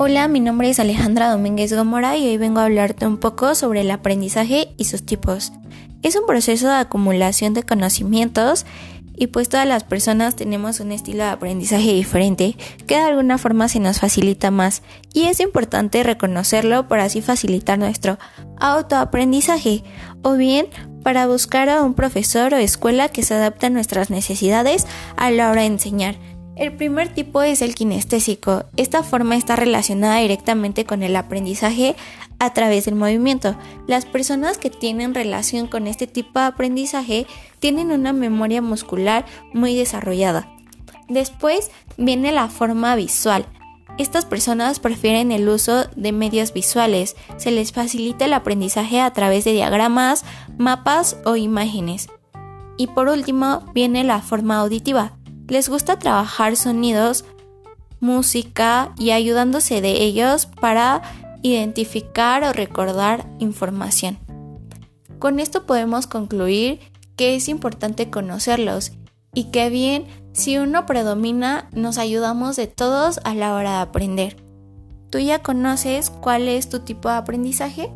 Hola, mi nombre es Alejandra Domínguez Gómora y hoy vengo a hablarte un poco sobre el aprendizaje y sus tipos. Es un proceso de acumulación de conocimientos y pues todas las personas tenemos un estilo de aprendizaje diferente que de alguna forma se nos facilita más y es importante reconocerlo para así facilitar nuestro autoaprendizaje o bien para buscar a un profesor o escuela que se adapte a nuestras necesidades a la hora de enseñar. El primer tipo es el kinestésico. Esta forma está relacionada directamente con el aprendizaje a través del movimiento. Las personas que tienen relación con este tipo de aprendizaje tienen una memoria muscular muy desarrollada. Después viene la forma visual. Estas personas prefieren el uso de medios visuales. Se les facilita el aprendizaje a través de diagramas, mapas o imágenes. Y por último viene la forma auditiva les gusta trabajar sonidos, música y ayudándose de ellos para identificar o recordar información. Con esto podemos concluir que es importante conocerlos y que bien si uno predomina nos ayudamos de todos a la hora de aprender. ¿Tú ya conoces cuál es tu tipo de aprendizaje?